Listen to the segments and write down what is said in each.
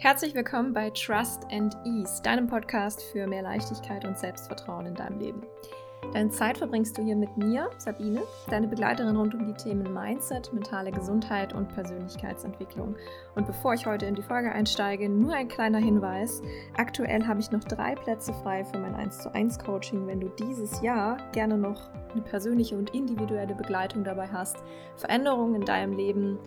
Herzlich willkommen bei Trust and Ease, deinem Podcast für mehr Leichtigkeit und Selbstvertrauen in deinem Leben. Deine Zeit verbringst du hier mit mir, Sabine, deine Begleiterin rund um die Themen Mindset, mentale Gesundheit und Persönlichkeitsentwicklung. Und bevor ich heute in die Folge einsteige, nur ein kleiner Hinweis. Aktuell habe ich noch drei Plätze frei für mein 1 zu 1 Coaching. Wenn du dieses Jahr gerne noch eine persönliche und individuelle Begleitung dabei hast, Veränderungen in deinem Leben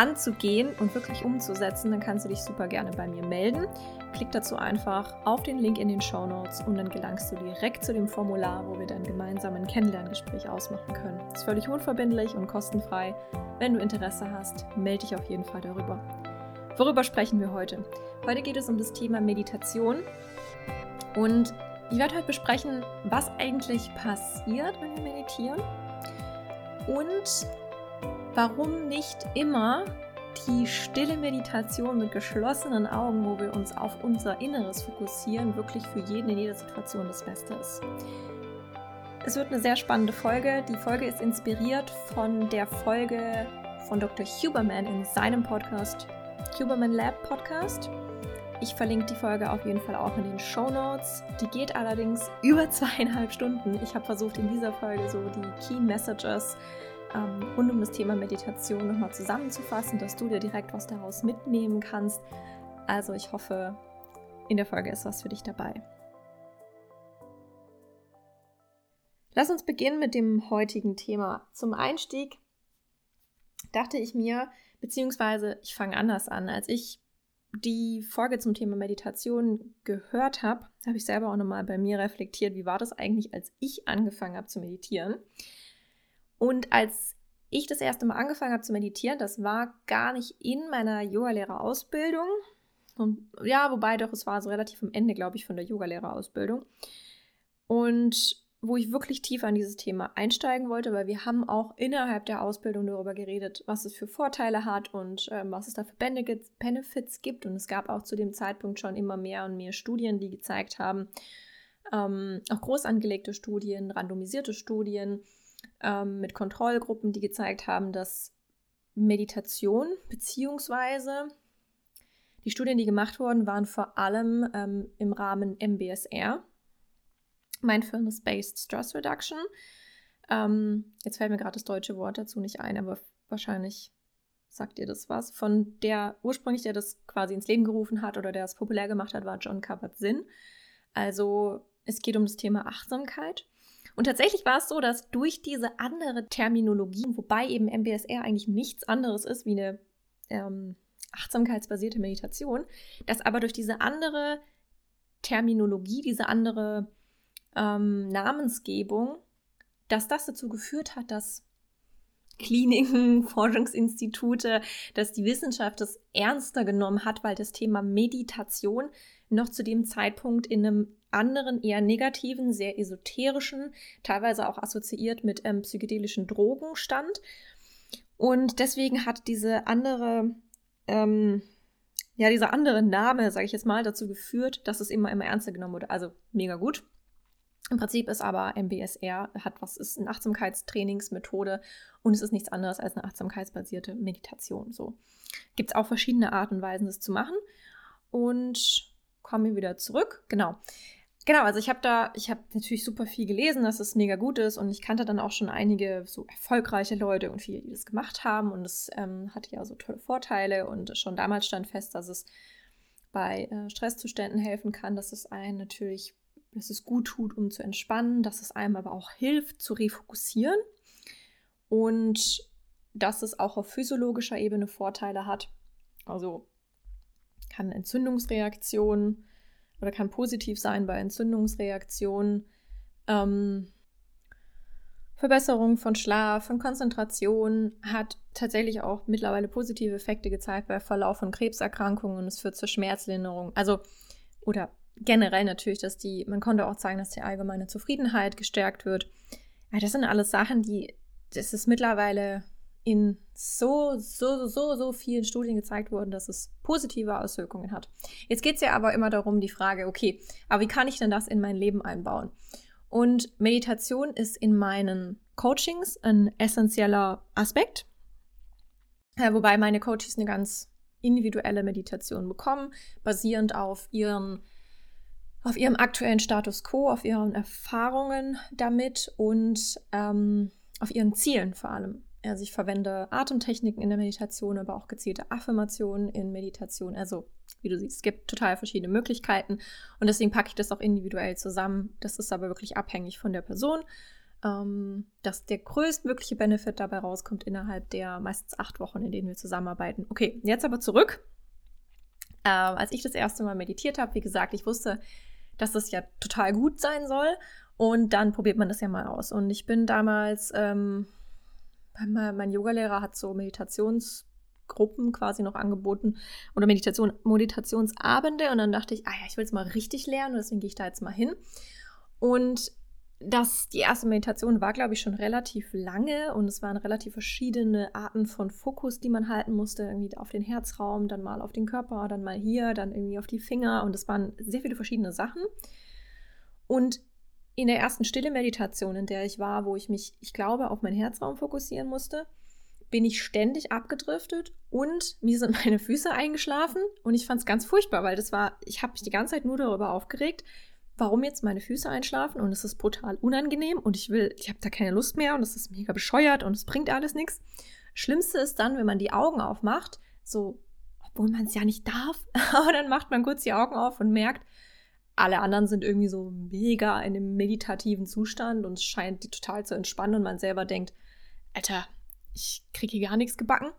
anzugehen und wirklich umzusetzen, dann kannst du dich super gerne bei mir melden. Klick dazu einfach auf den Link in den Show Notes und dann gelangst du direkt zu dem Formular, wo wir dann gemeinsam ein Kennenlerngespräch ausmachen können. Ist völlig unverbindlich und kostenfrei. Wenn du Interesse hast, melde dich auf jeden Fall darüber. Worüber sprechen wir heute? Heute geht es um das Thema Meditation und ich werde heute besprechen, was eigentlich passiert, wenn wir meditieren und warum nicht immer die stille Meditation mit geschlossenen Augen, wo wir uns auf unser Inneres fokussieren, wirklich für jeden in jeder Situation das Beste ist. Es wird eine sehr spannende Folge. Die Folge ist inspiriert von der Folge von Dr. Huberman in seinem Podcast, Huberman Lab Podcast. Ich verlinke die Folge auf jeden Fall auch in den Show Notes. Die geht allerdings über zweieinhalb Stunden. Ich habe versucht, in dieser Folge so die Key Messages ähm, rund um das Thema Meditation nochmal zusammenzufassen, dass du dir direkt was daraus mitnehmen kannst. Also ich hoffe, in der Folge ist was für dich dabei. Lass uns beginnen mit dem heutigen Thema. Zum Einstieg dachte ich mir, beziehungsweise ich fange anders an. Als ich die Folge zum Thema Meditation gehört habe, habe ich selber auch nochmal bei mir reflektiert, wie war das eigentlich, als ich angefangen habe zu meditieren. Und als ich das erste Mal angefangen habe zu meditieren, das war gar nicht in meiner Yogalehrerausbildung. Und ja, wobei doch, es war so relativ am Ende, glaube ich, von der Yogalehrerausbildung. Und wo ich wirklich tiefer in dieses Thema einsteigen wollte, weil wir haben auch innerhalb der Ausbildung darüber geredet, was es für Vorteile hat und ähm, was es da für Benefits gibt. Und es gab auch zu dem Zeitpunkt schon immer mehr und mehr Studien, die gezeigt haben, ähm, auch groß angelegte Studien, randomisierte Studien, ähm, mit Kontrollgruppen, die gezeigt haben, dass Meditation beziehungsweise die Studien, die gemacht wurden, waren vor allem ähm, im Rahmen MBSR, Mindfulness-Based Stress Reduction. Ähm, jetzt fällt mir gerade das deutsche Wort dazu nicht ein, aber wahrscheinlich sagt ihr das was. Von der ursprünglich, der das quasi ins Leben gerufen hat oder der es populär gemacht hat, war John Kabat-Zinn. Also es geht um das Thema Achtsamkeit. Und tatsächlich war es so, dass durch diese andere Terminologie, wobei eben MBSR eigentlich nichts anderes ist wie eine ähm, achtsamkeitsbasierte Meditation, dass aber durch diese andere Terminologie, diese andere ähm, Namensgebung, dass das dazu geführt hat, dass Kliniken, Forschungsinstitute, dass die Wissenschaft es ernster genommen hat, weil das Thema Meditation noch zu dem Zeitpunkt in einem anderen, eher negativen, sehr esoterischen, teilweise auch assoziiert mit ähm, psychedelischen Drogen stand. Und deswegen hat diese andere, ähm, ja, dieser andere Name, sage ich jetzt mal, dazu geführt, dass es immer, immer ernster genommen wurde. Also mega gut. Im Prinzip ist aber MBSR, hat was, ist eine Achtsamkeitstrainingsmethode und es ist nichts anderes als eine achtsamkeitsbasierte Meditation. So gibt es auch verschiedene Arten und Weisen, das zu machen. Und kommen wir wieder zurück. Genau. Genau, also ich habe da, ich habe natürlich super viel gelesen, dass es mega gut ist und ich kannte dann auch schon einige so erfolgreiche Leute und viele, die das gemacht haben und es ähm, hatte ja so tolle Vorteile und schon damals stand fest, dass es bei äh, Stresszuständen helfen kann, dass es einen natürlich dass es gut tut, um zu entspannen, dass es einem aber auch hilft, zu refokussieren und dass es auch auf physiologischer Ebene Vorteile hat. Also kann Entzündungsreaktionen oder kann positiv sein bei Entzündungsreaktionen. Ähm, Verbesserung von Schlaf, von Konzentration hat tatsächlich auch mittlerweile positive Effekte gezeigt bei Verlauf von Krebserkrankungen. Es führt zur Schmerzlinderung. Also, oder generell natürlich, dass die, man konnte auch zeigen, dass die allgemeine Zufriedenheit gestärkt wird. Ja, das sind alles Sachen, die, das ist mittlerweile in so, so, so, so vielen Studien gezeigt worden, dass es positive Auswirkungen hat. Jetzt geht es ja aber immer darum, die Frage, okay, aber wie kann ich denn das in mein Leben einbauen? Und Meditation ist in meinen Coachings ein essentieller Aspekt, wobei meine Coaches eine ganz individuelle Meditation bekommen, basierend auf ihren auf ihrem aktuellen Status quo, auf ihren Erfahrungen damit und ähm, auf ihren Zielen vor allem. Also ich verwende Atemtechniken in der Meditation, aber auch gezielte Affirmationen in Meditation. Also wie du siehst, es gibt total verschiedene Möglichkeiten und deswegen packe ich das auch individuell zusammen. Das ist aber wirklich abhängig von der Person, ähm, dass der größtmögliche Benefit dabei rauskommt innerhalb der meistens acht Wochen, in denen wir zusammenarbeiten. Okay, jetzt aber zurück. Äh, als ich das erste Mal meditiert habe, wie gesagt, ich wusste, dass das ja total gut sein soll und dann probiert man das ja mal aus. Und ich bin damals ähm, mein Yogalehrer hat so Meditationsgruppen quasi noch angeboten oder Meditation, Meditationsabende und dann dachte ich, ah ja, ich will es mal richtig lernen und deswegen gehe ich da jetzt mal hin. Und das, die erste Meditation war, glaube ich, schon relativ lange und es waren relativ verschiedene Arten von Fokus, die man halten musste. Irgendwie auf den Herzraum, dann mal auf den Körper, dann mal hier, dann irgendwie auf die Finger und es waren sehr viele verschiedene Sachen. Und in der ersten stille Meditation, in der ich war, wo ich mich, ich glaube, auf meinen Herzraum fokussieren musste, bin ich ständig abgedriftet und mir sind meine Füße eingeschlafen und ich fand es ganz furchtbar, weil das war, ich habe mich die ganze Zeit nur darüber aufgeregt, warum jetzt meine Füße einschlafen und es ist brutal unangenehm und ich will, ich habe da keine Lust mehr und es ist mega bescheuert und es bringt alles nichts. Schlimmste ist dann, wenn man die Augen aufmacht, so, obwohl man es ja nicht darf, aber dann macht man kurz die Augen auf und merkt, alle anderen sind irgendwie so mega in einem meditativen Zustand und es scheint die total zu entspannen und man selber denkt, Alter, ich kriege hier gar nichts gebacken.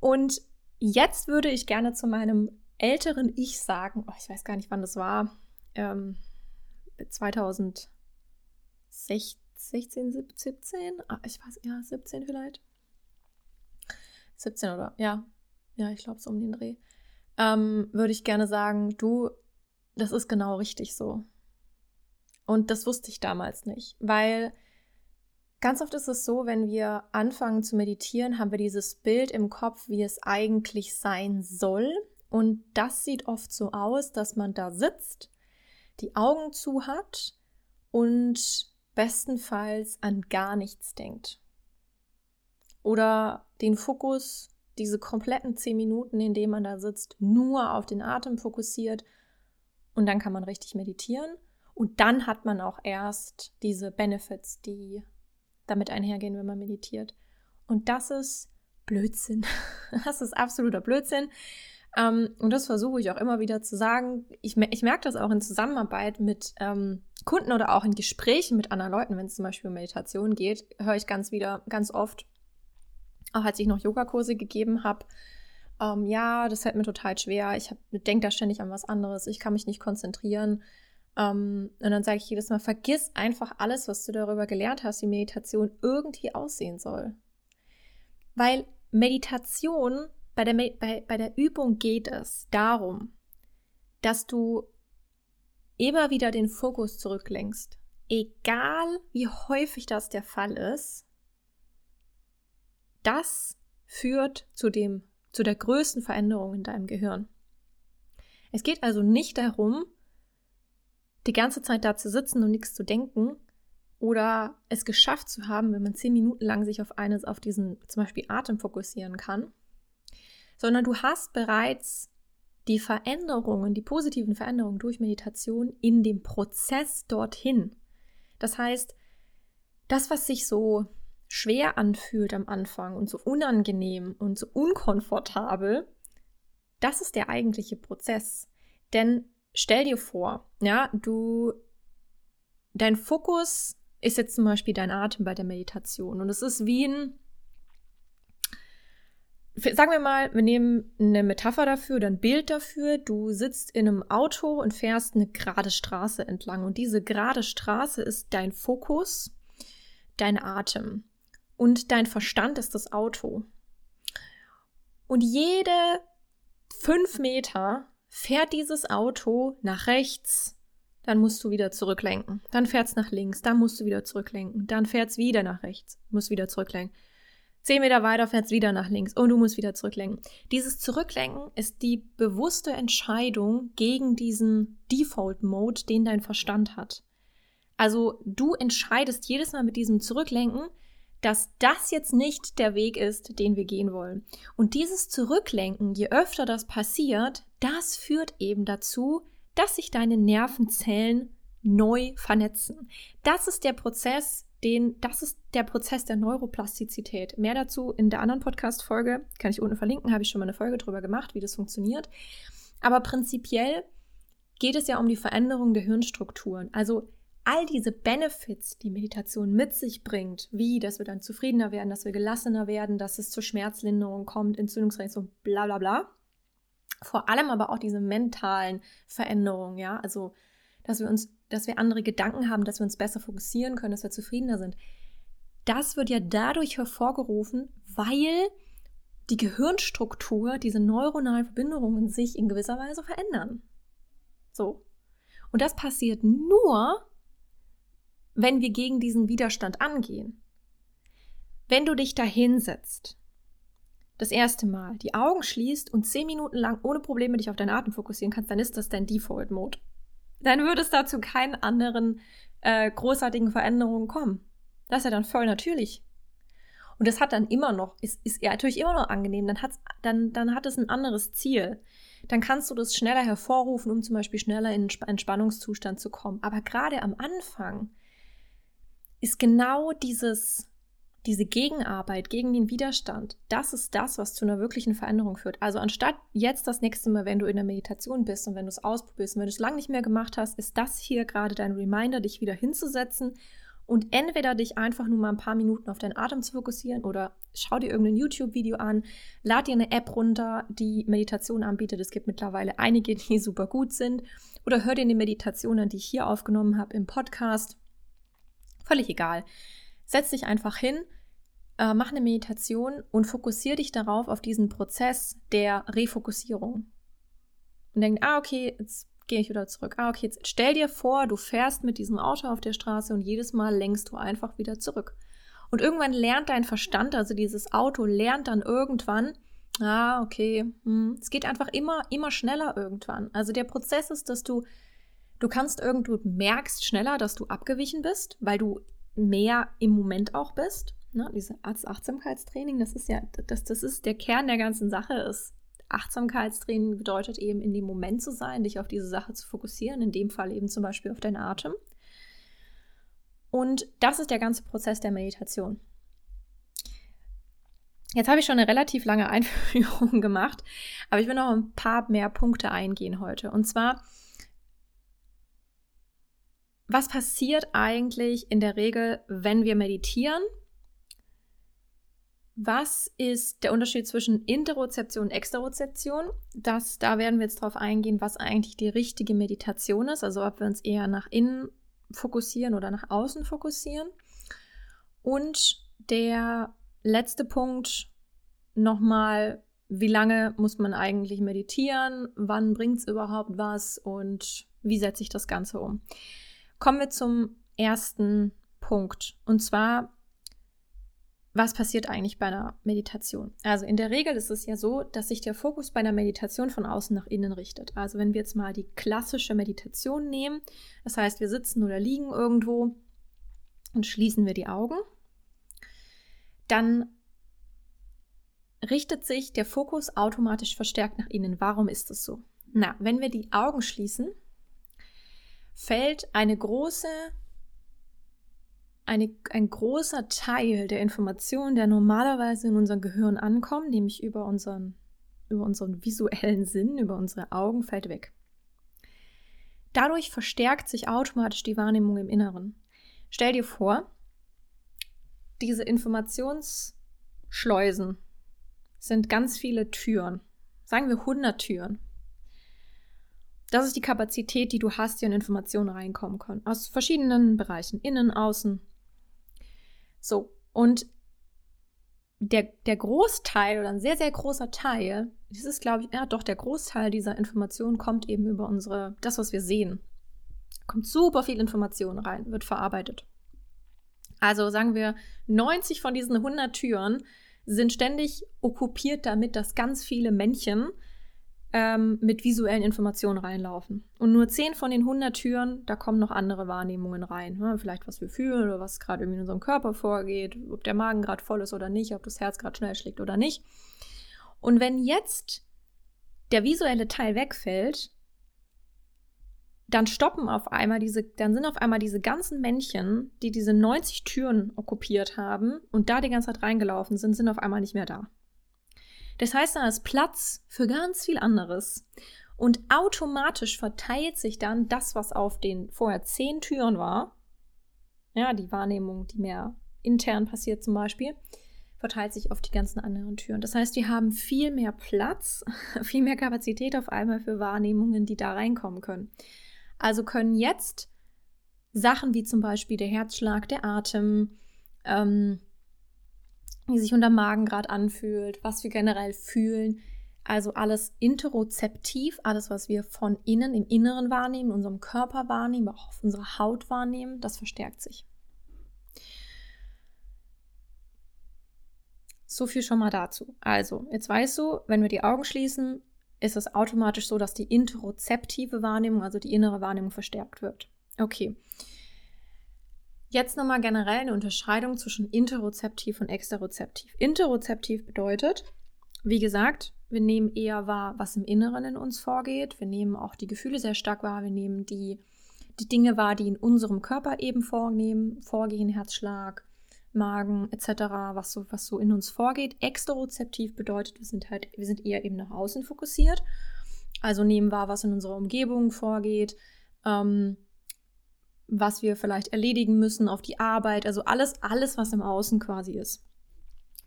Und jetzt würde ich gerne zu meinem älteren Ich sagen, oh, ich weiß gar nicht, wann das war, ähm, 2016, 17, ah, ich weiß, ja, 17 vielleicht. 17 oder, ja, ja, ich glaube so um den Dreh. Ähm, würde ich gerne sagen, du, das ist genau richtig so. Und das wusste ich damals nicht, weil ganz oft ist es so, wenn wir anfangen zu meditieren, haben wir dieses Bild im Kopf, wie es eigentlich sein soll. Und das sieht oft so aus, dass man da sitzt, die Augen zu hat und bestenfalls an gar nichts denkt. Oder den Fokus, diese kompletten zehn Minuten, in denen man da sitzt, nur auf den Atem fokussiert und dann kann man richtig meditieren. Und dann hat man auch erst diese Benefits, die damit einhergehen, wenn man meditiert. Und das ist Blödsinn. Das ist absoluter Blödsinn. Ähm, und das versuche ich auch immer wieder zu sagen. Ich, ich merke das auch in Zusammenarbeit mit ähm, Kunden oder auch in Gesprächen mit anderen Leuten, wenn es zum Beispiel um Meditation geht, höre ich ganz wieder, ganz oft, auch als ich noch Yogakurse gegeben habe, ähm, ja, das fällt mir total schwer, ich denke da ständig an was anderes, ich kann mich nicht konzentrieren. Ähm, und dann sage ich jedes Mal, vergiss einfach alles, was du darüber gelernt hast, wie Meditation irgendwie aussehen soll. Weil Meditation, bei der, bei, bei der Übung geht es darum, dass du immer wieder den Fokus zurücklenkst. Egal wie häufig das der Fall ist, das führt zu dem zu der größten Veränderung in deinem Gehirn. Es geht also nicht darum, die ganze Zeit da zu sitzen und nichts zu denken oder es geschafft zu haben, wenn man zehn Minuten lang sich auf eines, auf diesen zum Beispiel Atem fokussieren kann, sondern du hast bereits die Veränderungen, die positiven Veränderungen durch Meditation in dem Prozess dorthin. Das heißt, das, was sich so schwer anfühlt am Anfang und so unangenehm und so unkomfortabel, das ist der eigentliche Prozess. Denn stell dir vor, ja, du, dein Fokus ist jetzt zum Beispiel dein Atem bei der Meditation und es ist wie ein, sagen wir mal, wir nehmen eine Metapher dafür oder ein Bild dafür. Du sitzt in einem Auto und fährst eine gerade Straße entlang und diese gerade Straße ist dein Fokus, dein Atem und dein Verstand ist das Auto. Und jede fünf Meter fährt dieses Auto nach rechts, dann musst du wieder zurücklenken. Dann fährt es nach links, dann musst du wieder zurücklenken. Dann fährt es wieder nach rechts, musst wieder zurücklenken. Zehn Meter weiter fährt es wieder nach links und du musst wieder zurücklenken. Dieses Zurücklenken ist die bewusste Entscheidung gegen diesen Default-Mode, den dein Verstand hat. Also du entscheidest jedes Mal mit diesem Zurücklenken, dass das jetzt nicht der Weg ist, den wir gehen wollen. Und dieses Zurücklenken, je öfter das passiert, das führt eben dazu, dass sich deine Nervenzellen neu vernetzen. Das ist der Prozess, den, das ist der Prozess der Neuroplastizität. Mehr dazu in der anderen Podcast-Folge, kann ich unten verlinken, habe ich schon mal eine Folge drüber gemacht, wie das funktioniert. Aber prinzipiell geht es ja um die Veränderung der Hirnstrukturen. Also all diese Benefits, die Meditation mit sich bringt, wie, dass wir dann zufriedener werden, dass wir gelassener werden, dass es zur Schmerzlinderung kommt, Entzündungsreaktion, bla bla bla. Vor allem aber auch diese mentalen Veränderungen, ja, also dass wir uns, dass wir andere Gedanken haben, dass wir uns besser fokussieren können, dass wir zufriedener sind. Das wird ja dadurch hervorgerufen, weil die Gehirnstruktur, diese neuronalen Verbindungen sich in gewisser Weise verändern. So. Und das passiert nur, wenn wir gegen diesen Widerstand angehen. Wenn du dich da hinsetzt, das erste Mal die Augen schließt und zehn Minuten lang ohne Probleme dich auf deinen Atem fokussieren kannst, dann ist das dein Default-Mode. Dann würde es dazu keinen anderen äh, großartigen Veränderungen kommen. Das ist ja dann voll natürlich. Und das hat dann immer noch, ist, ist ja natürlich immer noch angenehm, dann, hat's, dann, dann hat es ein anderes Ziel. Dann kannst du das schneller hervorrufen, um zum Beispiel schneller in einen Entspannungszustand zu kommen. Aber gerade am Anfang ist genau dieses, diese Gegenarbeit gegen den Widerstand, das ist das, was zu einer wirklichen Veränderung führt. Also anstatt jetzt das nächste Mal, wenn du in der Meditation bist und wenn du es ausprobierst und wenn du es lange nicht mehr gemacht hast, ist das hier gerade dein Reminder, dich wieder hinzusetzen und entweder dich einfach nur mal ein paar Minuten auf deinen Atem zu fokussieren oder schau dir irgendein YouTube-Video an, lad dir eine App runter, die Meditation anbietet. Es gibt mittlerweile einige, die super gut sind. Oder hör dir eine Meditation an, die ich hier aufgenommen habe im Podcast. Völlig egal. Setz dich einfach hin, äh, mach eine Meditation und fokussiere dich darauf, auf diesen Prozess der Refokussierung. Und denk, ah, okay, jetzt gehe ich wieder zurück. Ah, okay, jetzt stell dir vor, du fährst mit diesem Auto auf der Straße und jedes Mal lenkst du einfach wieder zurück. Und irgendwann lernt dein Verstand, also dieses Auto lernt dann irgendwann, ah, okay, hm, es geht einfach immer, immer schneller irgendwann. Also der Prozess ist, dass du, du kannst irgendwo merkst schneller, dass du abgewichen bist, weil du mehr im Moment auch bist. Ne? Dieses Achtsamkeitstraining, das ist ja, das, das ist der Kern der ganzen Sache, ist Achtsamkeitstraining bedeutet eben, in dem Moment zu sein, dich auf diese Sache zu fokussieren, in dem Fall eben zum Beispiel auf deinen Atem. Und das ist der ganze Prozess der Meditation. Jetzt habe ich schon eine relativ lange Einführung gemacht, aber ich will noch ein paar mehr Punkte eingehen heute. Und zwar, was passiert eigentlich in der Regel, wenn wir meditieren? Was ist der Unterschied zwischen Interozeption und Exterozeption? Das, da werden wir jetzt drauf eingehen, was eigentlich die richtige Meditation ist, also ob wir uns eher nach innen fokussieren oder nach außen fokussieren. Und der letzte Punkt nochmal, wie lange muss man eigentlich meditieren? Wann bringt es überhaupt was? Und wie setze ich das Ganze um? Kommen wir zum ersten Punkt. Und zwar was passiert eigentlich bei einer Meditation? Also in der Regel ist es ja so, dass sich der Fokus bei einer Meditation von außen nach innen richtet. Also wenn wir jetzt mal die klassische Meditation nehmen, das heißt, wir sitzen oder liegen irgendwo und schließen wir die Augen, dann richtet sich der Fokus automatisch verstärkt nach innen. Warum ist das so? Na, wenn wir die Augen schließen, fällt eine große eine, ein großer Teil der Informationen, der normalerweise in unserem Gehirn ankommt, nämlich über unseren, über unseren visuellen Sinn, über unsere Augen, fällt weg. Dadurch verstärkt sich automatisch die Wahrnehmung im Inneren. Stell dir vor, diese Informationsschleusen sind ganz viele Türen. Sagen wir 100 Türen. Das ist die Kapazität, die du hast, die an Informationen reinkommen können. Aus verschiedenen Bereichen. Innen, außen, so, und der, der Großteil oder ein sehr, sehr großer Teil, das ist, glaube ich, ja doch, der Großteil dieser Informationen kommt eben über unsere, das, was wir sehen. Kommt super viel Information rein, wird verarbeitet. Also sagen wir, 90 von diesen 100 Türen sind ständig okkupiert damit, dass ganz viele Männchen ähm, mit visuellen Informationen reinlaufen. Und nur 10 von den 100 Türen, da kommen noch andere Wahrnehmungen rein. Ne? Vielleicht was wir fühlen oder was gerade in unserem Körper vorgeht, ob der Magen gerade voll ist oder nicht, ob das Herz gerade schnell schlägt oder nicht. Und wenn jetzt der visuelle Teil wegfällt, dann stoppen auf einmal diese, dann sind auf einmal diese ganzen Männchen, die diese 90 Türen okkupiert haben und da die ganze Zeit reingelaufen sind, sind auf einmal nicht mehr da. Das heißt, da ist Platz für ganz viel anderes. Und automatisch verteilt sich dann das, was auf den vorher zehn Türen war, ja, die Wahrnehmung, die mehr intern passiert zum Beispiel, verteilt sich auf die ganzen anderen Türen. Das heißt, wir haben viel mehr Platz, viel mehr Kapazität auf einmal für Wahrnehmungen, die da reinkommen können. Also können jetzt Sachen wie zum Beispiel der Herzschlag, der Atem, ähm, wie sich unser Magen gerade anfühlt, was wir generell fühlen. Also alles interozeptiv, alles, was wir von innen, im Inneren wahrnehmen, in unserem Körper wahrnehmen, auch auf unserer Haut wahrnehmen, das verstärkt sich. So viel schon mal dazu. Also, jetzt weißt du, wenn wir die Augen schließen, ist es automatisch so, dass die interozeptive Wahrnehmung, also die innere Wahrnehmung, verstärkt wird. Okay. Jetzt nochmal generell eine Unterscheidung zwischen interozeptiv und exterozeptiv. Interozeptiv bedeutet, wie gesagt, wir nehmen eher wahr, was im Inneren in uns vorgeht. Wir nehmen auch die Gefühle sehr stark wahr. Wir nehmen die, die Dinge wahr, die in unserem Körper eben vornehmen, vorgehen, Herzschlag, Magen etc., was so, was so in uns vorgeht. Exterozeptiv bedeutet, wir sind halt, wir sind eher eben nach außen fokussiert. Also nehmen wahr, was in unserer Umgebung vorgeht. Ähm, was wir vielleicht erledigen müssen auf die Arbeit, also alles, alles, was im Außen quasi ist.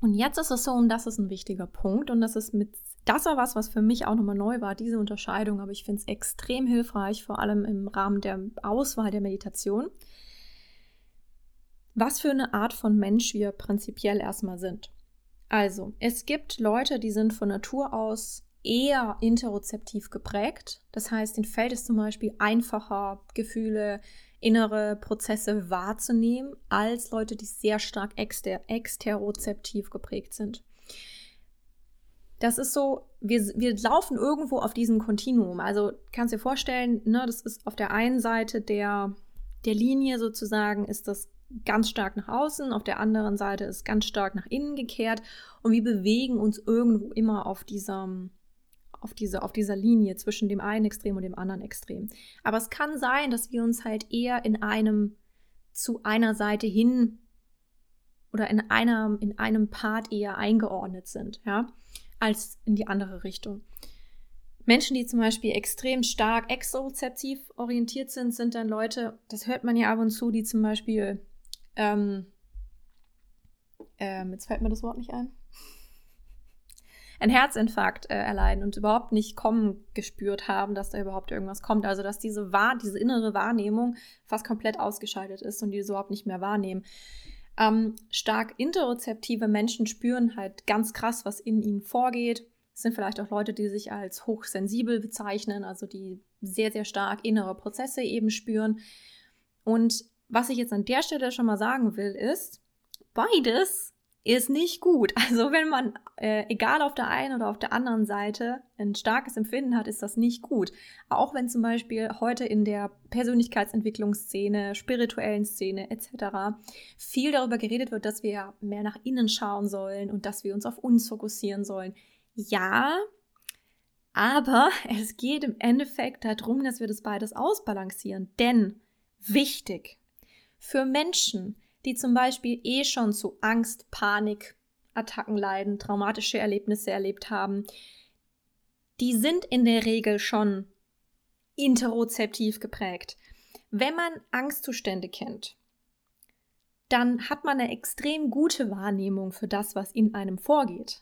Und jetzt ist es so, und das ist ein wichtiger Punkt, und das ist mit, das war was, was für mich auch nochmal neu war, diese Unterscheidung, aber ich finde es extrem hilfreich, vor allem im Rahmen der Auswahl der Meditation, was für eine Art von Mensch wir prinzipiell erstmal sind. Also, es gibt Leute, die sind von Natur aus eher interozeptiv geprägt. Das heißt, ihnen fällt es zum Beispiel einfacher, Gefühle, innere Prozesse wahrzunehmen, als Leute, die sehr stark exter exterozeptiv geprägt sind. Das ist so, wir, wir laufen irgendwo auf diesem Kontinuum. Also kannst du dir vorstellen, ne, das ist auf der einen Seite der, der Linie sozusagen, ist das ganz stark nach außen, auf der anderen Seite ist ganz stark nach innen gekehrt und wir bewegen uns irgendwo immer auf diesem, auf, diese, auf dieser Linie zwischen dem einen Extrem und dem anderen Extrem. Aber es kann sein, dass wir uns halt eher in einem zu einer Seite hin oder in einer, in einem Part eher eingeordnet sind, ja, als in die andere Richtung. Menschen, die zum Beispiel extrem stark exozeptiv orientiert sind, sind dann Leute, das hört man ja ab und zu, die zum Beispiel, ähm, ähm, jetzt fällt mir das Wort nicht ein, einen Herzinfarkt äh, erleiden und überhaupt nicht kommen gespürt haben, dass da überhaupt irgendwas kommt. Also dass diese Wahr diese innere Wahrnehmung fast komplett ausgeschaltet ist und die so überhaupt nicht mehr wahrnehmen. Ähm, stark interozeptive Menschen spüren halt ganz krass, was in ihnen vorgeht. Es sind vielleicht auch Leute, die sich als hochsensibel bezeichnen, also die sehr, sehr stark innere Prozesse eben spüren. Und was ich jetzt an der Stelle schon mal sagen will, ist, beides ist nicht gut. Also wenn man, äh, egal auf der einen oder auf der anderen Seite, ein starkes Empfinden hat, ist das nicht gut. Auch wenn zum Beispiel heute in der Persönlichkeitsentwicklungsszene, spirituellen Szene etc. viel darüber geredet wird, dass wir mehr nach innen schauen sollen und dass wir uns auf uns fokussieren sollen. Ja, aber es geht im Endeffekt darum, dass wir das beides ausbalancieren. Denn wichtig für Menschen, die zum Beispiel eh schon zu Angst, Panik, Attacken leiden, traumatische Erlebnisse erlebt haben, die sind in der Regel schon interozeptiv geprägt. Wenn man Angstzustände kennt, dann hat man eine extrem gute Wahrnehmung für das, was in einem vorgeht.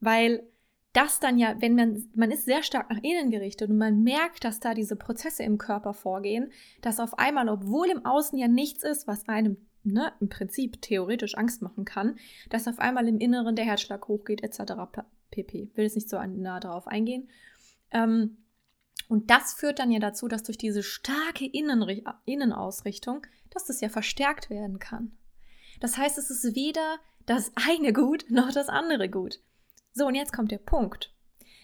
Weil das dann ja, wenn man, man ist sehr stark nach innen gerichtet und man merkt, dass da diese Prozesse im Körper vorgehen, dass auf einmal, obwohl im Außen ja nichts ist, was einem ne, im Prinzip theoretisch Angst machen kann, dass auf einmal im Inneren der Herzschlag hochgeht, etc. pp. Will jetzt nicht so nah darauf eingehen. Ähm, und das führt dann ja dazu, dass durch diese starke Innenri Innenausrichtung, dass das ja verstärkt werden kann. Das heißt, es ist weder das eine gut noch das andere gut. So, und jetzt kommt der Punkt.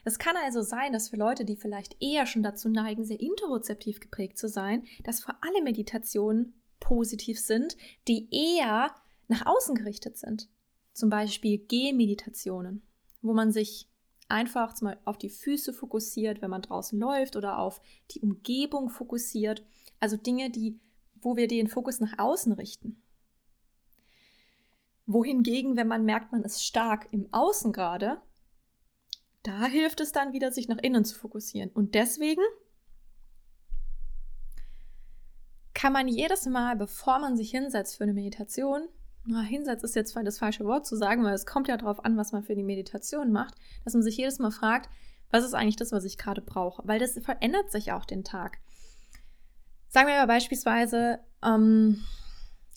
Es kann also sein, dass für Leute, die vielleicht eher schon dazu neigen, sehr interozeptiv geprägt zu sein, dass für alle Meditationen positiv sind, die eher nach außen gerichtet sind. Zum Beispiel Gehmeditationen, wo man sich einfach mal auf die Füße fokussiert, wenn man draußen läuft oder auf die Umgebung fokussiert. Also Dinge, die, wo wir den Fokus nach außen richten. Wohingegen, wenn man merkt, man ist stark im Außen gerade, da hilft es dann wieder, sich nach innen zu fokussieren. Und deswegen kann man jedes Mal, bevor man sich hinsetzt für eine Meditation, na, Hinsatz ist jetzt das falsche Wort zu sagen, weil es kommt ja darauf an, was man für die Meditation macht, dass man sich jedes Mal fragt, was ist eigentlich das, was ich gerade brauche? Weil das verändert sich auch den Tag. Sagen wir mal beispielsweise, ähm,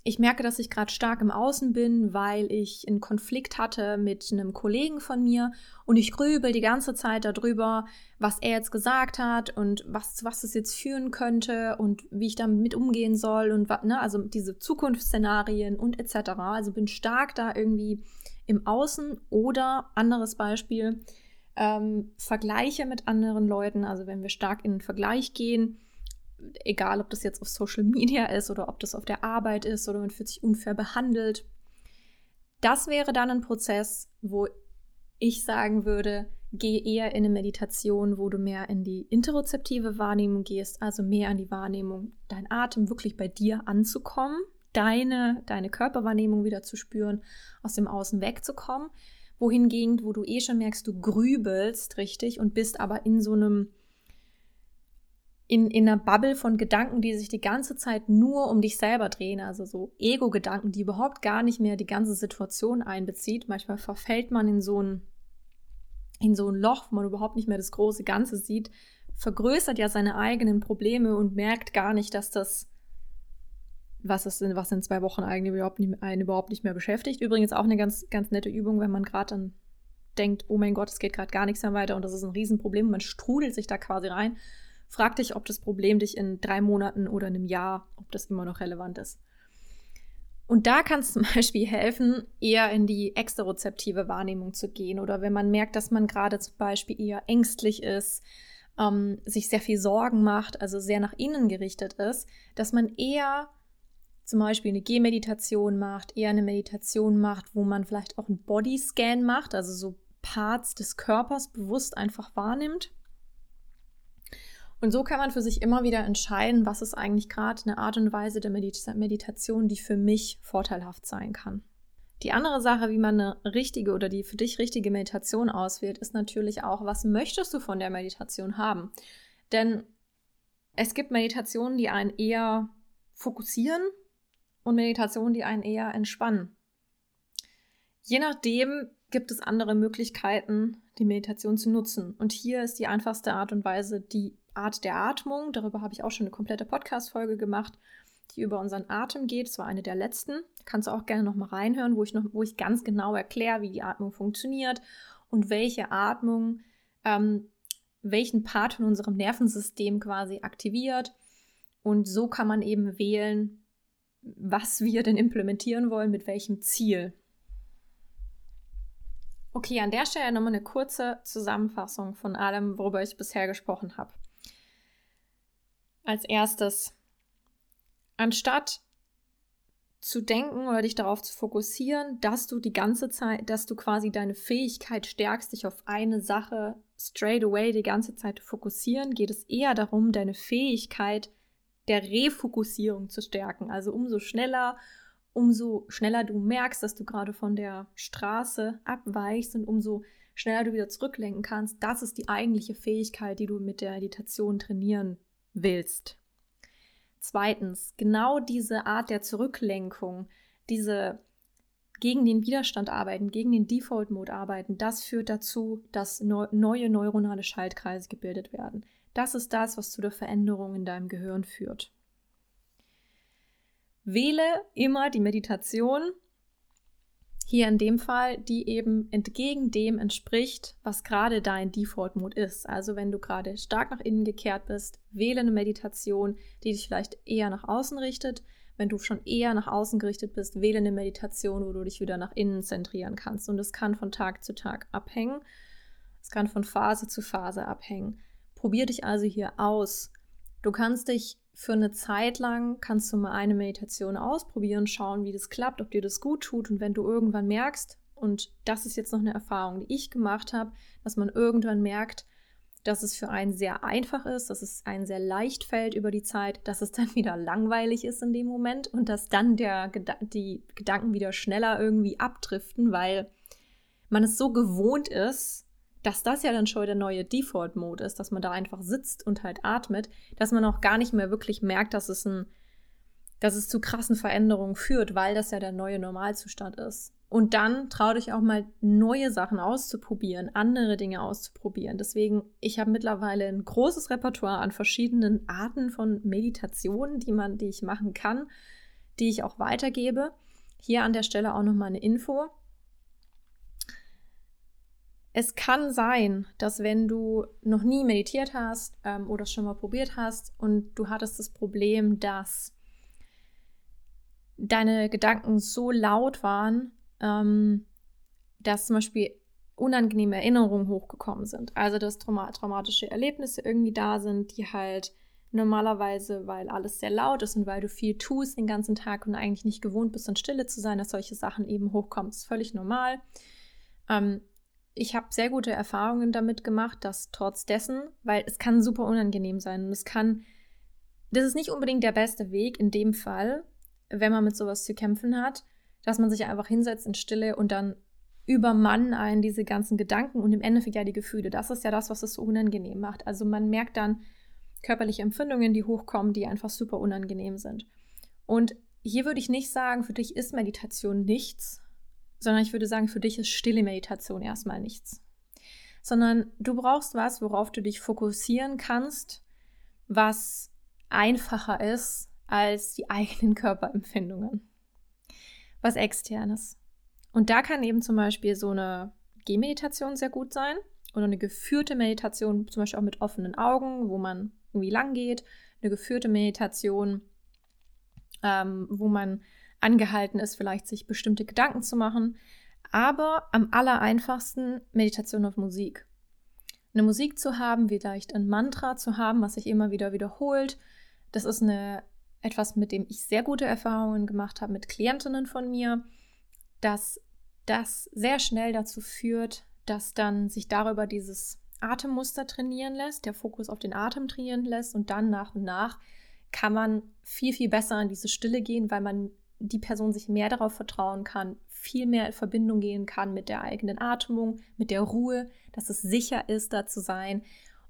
ich merke, dass ich gerade stark im Außen bin, weil ich einen Konflikt hatte mit einem Kollegen von mir und ich grübel die ganze Zeit darüber, was er jetzt gesagt hat und was, was es jetzt führen könnte und wie ich damit mit umgehen soll und ne, also diese Zukunftsszenarien und etc. Also bin stark da irgendwie im Außen oder anderes Beispiel, ähm, Vergleiche mit anderen Leuten, also wenn wir stark in den Vergleich gehen, egal ob das jetzt auf Social Media ist oder ob das auf der Arbeit ist oder man fühlt sich unfair behandelt. Das wäre dann ein Prozess, wo ich sagen würde, geh eher in eine Meditation, wo du mehr in die interozeptive Wahrnehmung gehst, also mehr an die Wahrnehmung, dein Atem wirklich bei dir anzukommen, deine, deine Körperwahrnehmung wieder zu spüren, aus dem Außen wegzukommen. Wohingegen, wo du eh schon merkst, du grübelst richtig und bist aber in so einem in, in einer Bubble von Gedanken, die sich die ganze Zeit nur um dich selber drehen, also so Ego-Gedanken, die überhaupt gar nicht mehr die ganze Situation einbezieht. Manchmal verfällt man in so ein, in so ein Loch, wo man überhaupt nicht mehr das große Ganze sieht, vergrößert ja seine eigenen Probleme und merkt gar nicht, dass das, was es in, was in zwei Wochen eigentlich überhaupt nicht, einen überhaupt nicht mehr beschäftigt. Übrigens auch eine ganz, ganz nette Übung, wenn man gerade dann denkt, oh mein Gott, es geht gerade gar nichts mehr weiter und das ist ein Riesenproblem. Man strudelt sich da quasi rein Frag dich, ob das Problem dich in drei Monaten oder einem Jahr, ob das immer noch relevant ist. Und da kann es zum Beispiel helfen, eher in die exterozeptive Wahrnehmung zu gehen. Oder wenn man merkt, dass man gerade zum Beispiel eher ängstlich ist, ähm, sich sehr viel Sorgen macht, also sehr nach innen gerichtet ist, dass man eher zum Beispiel eine Gehmeditation macht, eher eine Meditation macht, wo man vielleicht auch einen Bodyscan macht, also so Parts des Körpers bewusst einfach wahrnimmt und so kann man für sich immer wieder entscheiden, was ist eigentlich gerade eine Art und Weise der Medita Meditation, die für mich vorteilhaft sein kann. Die andere Sache, wie man eine richtige oder die für dich richtige Meditation auswählt, ist natürlich auch, was möchtest du von der Meditation haben? Denn es gibt Meditationen, die einen eher fokussieren und Meditationen, die einen eher entspannen. Je nachdem gibt es andere Möglichkeiten, die Meditation zu nutzen. Und hier ist die einfachste Art und Weise die Art der Atmung. Darüber habe ich auch schon eine komplette Podcast-Folge gemacht, die über unseren Atem geht. Das war eine der letzten. Kannst du auch gerne noch mal reinhören, wo ich, noch, wo ich ganz genau erkläre, wie die Atmung funktioniert und welche Atmung ähm, welchen Part von unserem Nervensystem quasi aktiviert. Und so kann man eben wählen, was wir denn implementieren wollen, mit welchem Ziel. Okay, an der Stelle nochmal eine kurze Zusammenfassung von allem, worüber ich bisher gesprochen habe als erstes, anstatt zu denken oder dich darauf zu fokussieren, dass du die ganze Zeit, dass du quasi deine Fähigkeit stärkst, dich auf eine Sache straight away die ganze Zeit zu fokussieren, geht es eher darum, deine Fähigkeit der Refokussierung zu stärken. Also umso schneller, umso schneller du merkst, dass du gerade von der Straße abweichst und umso schneller du wieder zurücklenken kannst, das ist die eigentliche Fähigkeit, die du mit der Meditation trainieren willst. Zweitens, genau diese Art der Zurücklenkung, diese gegen den Widerstand arbeiten, gegen den Default-Mode arbeiten, das führt dazu, dass neue neuronale Schaltkreise gebildet werden. Das ist das, was zu der Veränderung in deinem Gehirn führt. Wähle immer die Meditation, hier in dem Fall, die eben entgegen dem entspricht, was gerade dein Default-Mode ist. Also wenn du gerade stark nach innen gekehrt bist, wähle eine Meditation, die dich vielleicht eher nach außen richtet. Wenn du schon eher nach außen gerichtet bist, wähle eine Meditation, wo du dich wieder nach innen zentrieren kannst. Und das kann von Tag zu Tag abhängen. Es kann von Phase zu Phase abhängen. Probier dich also hier aus. Du kannst dich für eine Zeit lang, kannst du mal eine Meditation ausprobieren, schauen, wie das klappt, ob dir das gut tut. Und wenn du irgendwann merkst, und das ist jetzt noch eine Erfahrung, die ich gemacht habe, dass man irgendwann merkt, dass es für einen sehr einfach ist, dass es einen sehr leicht fällt über die Zeit, dass es dann wieder langweilig ist in dem Moment und dass dann der, die Gedanken wieder schneller irgendwie abdriften, weil man es so gewohnt ist, dass das ja dann schon der neue Default-Mode ist, dass man da einfach sitzt und halt atmet, dass man auch gar nicht mehr wirklich merkt, dass es ein, dass es zu krassen Veränderungen führt, weil das ja der neue Normalzustand ist. Und dann trau dich auch mal neue Sachen auszuprobieren, andere Dinge auszuprobieren. Deswegen, ich habe mittlerweile ein großes Repertoire an verschiedenen Arten von Meditationen, die man, die ich machen kann, die ich auch weitergebe. Hier an der Stelle auch nochmal eine Info. Es kann sein, dass wenn du noch nie meditiert hast ähm, oder schon mal probiert hast und du hattest das Problem, dass deine Gedanken so laut waren, ähm, dass zum Beispiel unangenehme Erinnerungen hochgekommen sind. Also dass trauma traumatische Erlebnisse irgendwie da sind, die halt normalerweise, weil alles sehr laut ist und weil du viel tust den ganzen Tag und eigentlich nicht gewohnt bist, in Stille zu sein, dass solche Sachen eben hochkommen. Ist völlig normal. Ähm, ich habe sehr gute Erfahrungen damit gemacht, dass trotz dessen, weil es kann super unangenehm sein und es kann, das ist nicht unbedingt der beste Weg in dem Fall, wenn man mit sowas zu kämpfen hat, dass man sich einfach hinsetzt in Stille und dann übermannen einen diese ganzen Gedanken und im Endeffekt ja die Gefühle. Das ist ja das, was es so unangenehm macht. Also man merkt dann körperliche Empfindungen, die hochkommen, die einfach super unangenehm sind. Und hier würde ich nicht sagen, für dich ist Meditation nichts, sondern ich würde sagen, für dich ist stille Meditation erstmal nichts. Sondern du brauchst was, worauf du dich fokussieren kannst, was einfacher ist als die eigenen Körperempfindungen was externes. Und da kann eben zum Beispiel so eine Gehmeditation sehr gut sein oder eine geführte Meditation, zum Beispiel auch mit offenen Augen, wo man irgendwie lang geht, eine geführte Meditation, ähm, wo man angehalten ist, vielleicht sich bestimmte Gedanken zu machen. Aber am allereinfachsten Meditation auf Musik. Eine Musik zu haben, vielleicht ein Mantra zu haben, was sich immer wieder wiederholt. Das ist eine etwas, mit dem ich sehr gute Erfahrungen gemacht habe mit Klientinnen von mir, dass das sehr schnell dazu führt, dass dann sich darüber dieses Atemmuster trainieren lässt, der Fokus auf den Atem trainieren lässt und dann nach und nach kann man viel, viel besser in diese Stille gehen, weil man die Person sich mehr darauf vertrauen kann, viel mehr in Verbindung gehen kann mit der eigenen Atmung, mit der Ruhe, dass es sicher ist, da zu sein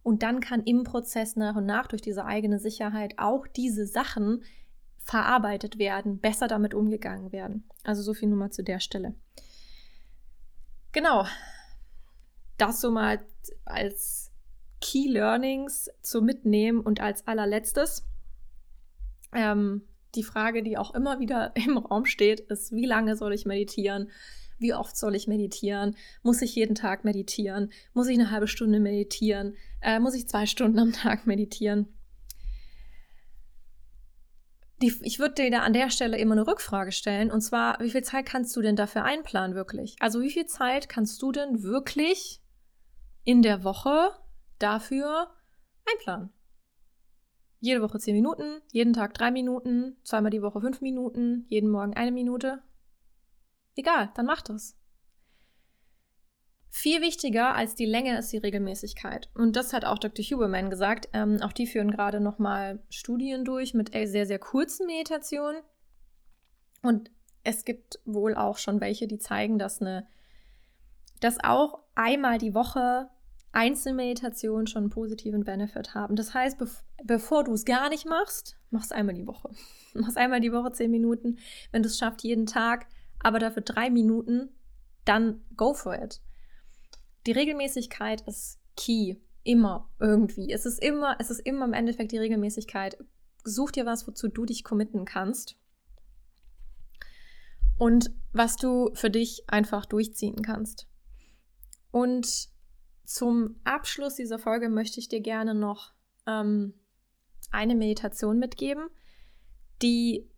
und dann kann im Prozess nach und nach durch diese eigene Sicherheit auch diese Sachen verarbeitet werden, besser damit umgegangen werden. Also so viel nur mal zu der Stelle. Genau. Das so mal als Key Learnings zu mitnehmen und als allerletztes. Ähm, die Frage, die auch immer wieder im Raum steht, ist, wie lange soll ich meditieren? Wie oft soll ich meditieren? Muss ich jeden Tag meditieren? Muss ich eine halbe Stunde meditieren? Äh, muss ich zwei Stunden am Tag meditieren? Die, ich würde dir da an der Stelle immer eine Rückfrage stellen. Und zwar, wie viel Zeit kannst du denn dafür einplanen, wirklich? Also, wie viel Zeit kannst du denn wirklich in der Woche dafür einplanen? Jede Woche zehn Minuten, jeden Tag drei Minuten, zweimal die Woche fünf Minuten, jeden Morgen eine Minute. Egal, dann mach das. Viel wichtiger als die Länge ist die Regelmäßigkeit. Und das hat auch Dr. Huberman gesagt. Ähm, auch die führen gerade nochmal Studien durch mit sehr, sehr kurzen Meditationen. Und es gibt wohl auch schon welche, die zeigen, dass eine, dass auch einmal die Woche Einzelmeditationen schon einen positiven Benefit haben. Das heißt, bevor du es gar nicht machst, machst einmal die Woche. Machst einmal die Woche zehn Minuten. Wenn du es schaffst, jeden Tag, aber dafür drei Minuten, dann go for it. Die Regelmäßigkeit ist key. Immer irgendwie. Es ist immer, es ist immer im Endeffekt die Regelmäßigkeit. Such dir was, wozu du dich committen kannst. Und was du für dich einfach durchziehen kannst. Und zum Abschluss dieser Folge möchte ich dir gerne noch ähm, eine Meditation mitgeben, die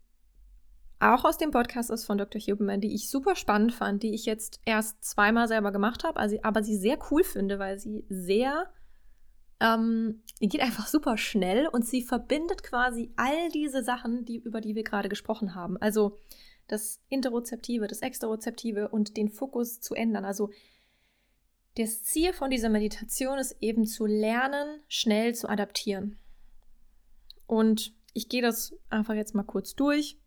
auch aus dem Podcast ist von Dr. Huberman, die ich super spannend fand, die ich jetzt erst zweimal selber gemacht habe, also, aber sie sehr cool finde, weil sie sehr, ähm, die geht einfach super schnell und sie verbindet quasi all diese Sachen, die, über die wir gerade gesprochen haben. Also das Interozeptive, das Exterozeptive und den Fokus zu ändern. Also das Ziel von dieser Meditation ist eben zu lernen, schnell zu adaptieren. Und ich gehe das einfach jetzt mal kurz durch.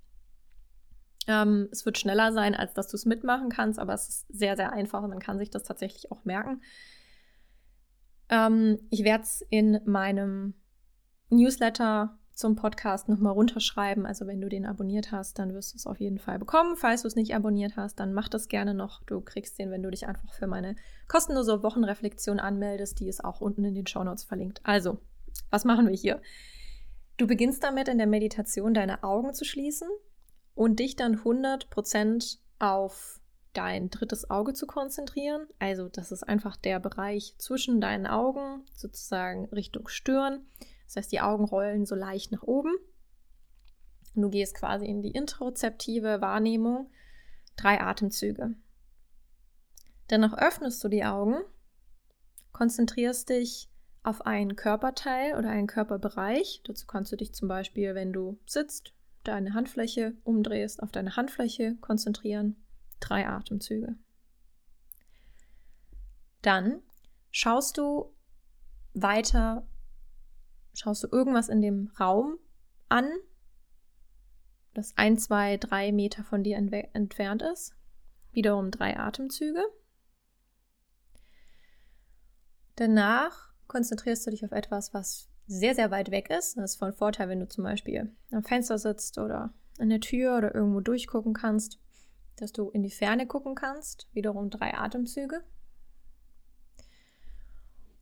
Ähm, es wird schneller sein, als dass du es mitmachen kannst, aber es ist sehr, sehr einfach und man kann sich das tatsächlich auch merken. Ähm, ich werde es in meinem Newsletter zum Podcast nochmal runterschreiben. Also wenn du den abonniert hast, dann wirst du es auf jeden Fall bekommen. Falls du es nicht abonniert hast, dann mach das gerne noch. Du kriegst den, wenn du dich einfach für meine kostenlose Wochenreflexion anmeldest. Die ist auch unten in den Shownotes verlinkt. Also, was machen wir hier? Du beginnst damit in der Meditation deine Augen zu schließen und dich dann 100% auf dein drittes Auge zu konzentrieren. Also das ist einfach der Bereich zwischen deinen Augen, sozusagen Richtung Stirn. Das heißt, die Augen rollen so leicht nach oben. Und du gehst quasi in die interozeptive Wahrnehmung. Drei Atemzüge. Danach öffnest du die Augen, konzentrierst dich auf einen Körperteil oder einen Körperbereich. Dazu kannst du dich zum Beispiel, wenn du sitzt, deine Handfläche umdrehst, auf deine Handfläche konzentrieren. Drei Atemzüge. Dann schaust du weiter schaust du irgendwas in dem Raum an, das ein, zwei, drei Meter von dir entfernt ist. Wiederum drei Atemzüge. Danach konzentrierst du dich auf etwas, was sehr, sehr weit weg ist. Das ist von Vorteil, wenn du zum Beispiel am Fenster sitzt oder an der Tür oder irgendwo durchgucken kannst, dass du in die Ferne gucken kannst. Wiederum drei Atemzüge.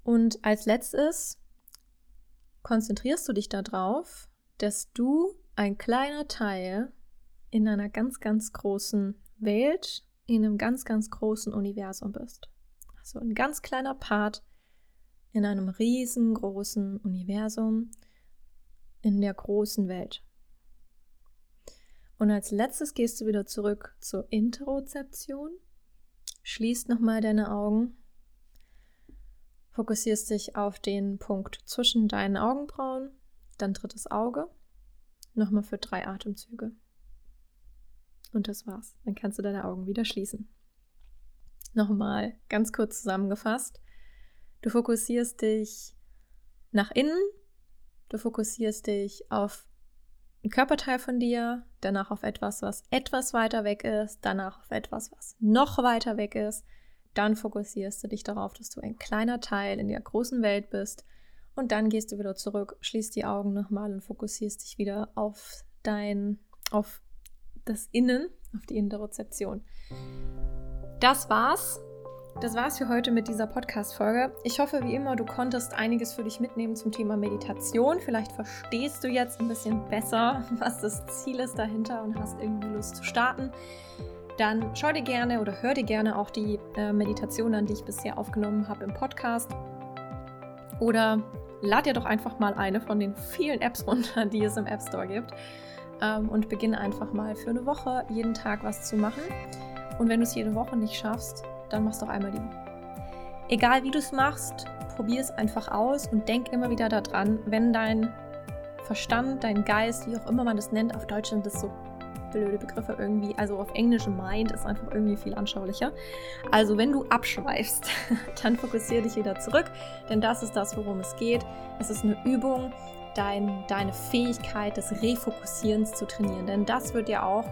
Und als letztes konzentrierst du dich darauf, dass du ein kleiner Teil in einer ganz, ganz großen Welt, in einem ganz, ganz großen Universum bist. Also ein ganz kleiner Part in einem riesengroßen Universum, in der großen Welt. Und als letztes gehst du wieder zurück zur Interozeption, schließt nochmal deine Augen Fokussierst dich auf den Punkt zwischen deinen Augenbrauen, dann drittes Auge. Nochmal für drei Atemzüge. Und das war's. Dann kannst du deine Augen wieder schließen. Nochmal ganz kurz zusammengefasst. Du fokussierst dich nach innen, du fokussierst dich auf ein Körperteil von dir, danach auf etwas, was etwas weiter weg ist, danach auf etwas, was noch weiter weg ist, dann fokussierst du dich darauf, dass du ein kleiner Teil in der großen Welt bist. Und dann gehst du wieder zurück, schließt die Augen nochmal und fokussierst dich wieder auf dein, auf das Innen, auf die Interozeption. Das war's. Das war's für heute mit dieser Podcast-Folge. Ich hoffe, wie immer, du konntest einiges für dich mitnehmen zum Thema Meditation. Vielleicht verstehst du jetzt ein bisschen besser, was das Ziel ist dahinter und hast irgendwie Lust zu starten dann schau dir gerne oder hör dir gerne auch die äh, Meditation an, die ich bisher aufgenommen habe im Podcast. Oder lad dir doch einfach mal eine von den vielen Apps runter, die es im App Store gibt. Ähm, und beginne einfach mal für eine Woche jeden Tag was zu machen. Und wenn du es jede Woche nicht schaffst, dann machst du auch einmal die Woche. Egal wie du es machst, probier es einfach aus und denk immer wieder daran, wenn dein Verstand, dein Geist, wie auch immer man das nennt, auf Deutsch sind das so blöde Begriffe irgendwie. Also auf Englisch Mind ist einfach irgendwie viel anschaulicher. Also wenn du abschweifst, dann fokussiere dich wieder zurück, denn das ist das, worum es geht. Es ist eine Übung, dein, deine Fähigkeit des Refokussierens zu trainieren. Denn das wird dir auch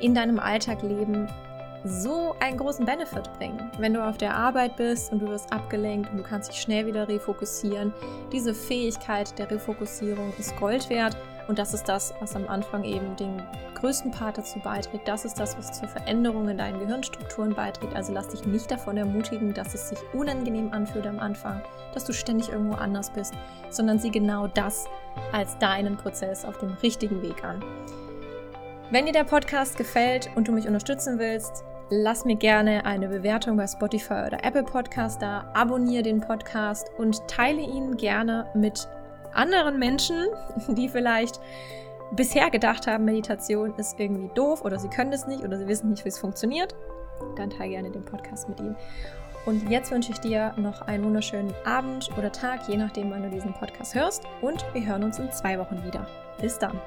in deinem Alltagleben so einen großen Benefit bringen. Wenn du auf der Arbeit bist und du wirst abgelenkt und du kannst dich schnell wieder refokussieren, diese Fähigkeit der Refokussierung ist Gold wert und das ist das, was am Anfang eben den größten Part dazu beiträgt. Das ist das, was zur Veränderung in deinen Gehirnstrukturen beiträgt. Also lass dich nicht davon ermutigen, dass es sich unangenehm anfühlt am Anfang, dass du ständig irgendwo anders bist, sondern sieh genau das als deinen Prozess auf dem richtigen Weg an. Wenn dir der Podcast gefällt und du mich unterstützen willst, lass mir gerne eine Bewertung bei Spotify oder Apple Podcast da, abonniere den Podcast und teile ihn gerne mit anderen Menschen, die vielleicht bisher gedacht haben, Meditation ist irgendwie doof oder sie können es nicht oder sie wissen nicht, wie es funktioniert, dann teile gerne den Podcast mit ihnen. Und jetzt wünsche ich dir noch einen wunderschönen Abend oder Tag, je nachdem, wann du diesen Podcast hörst. Und wir hören uns in zwei Wochen wieder. Bis dann.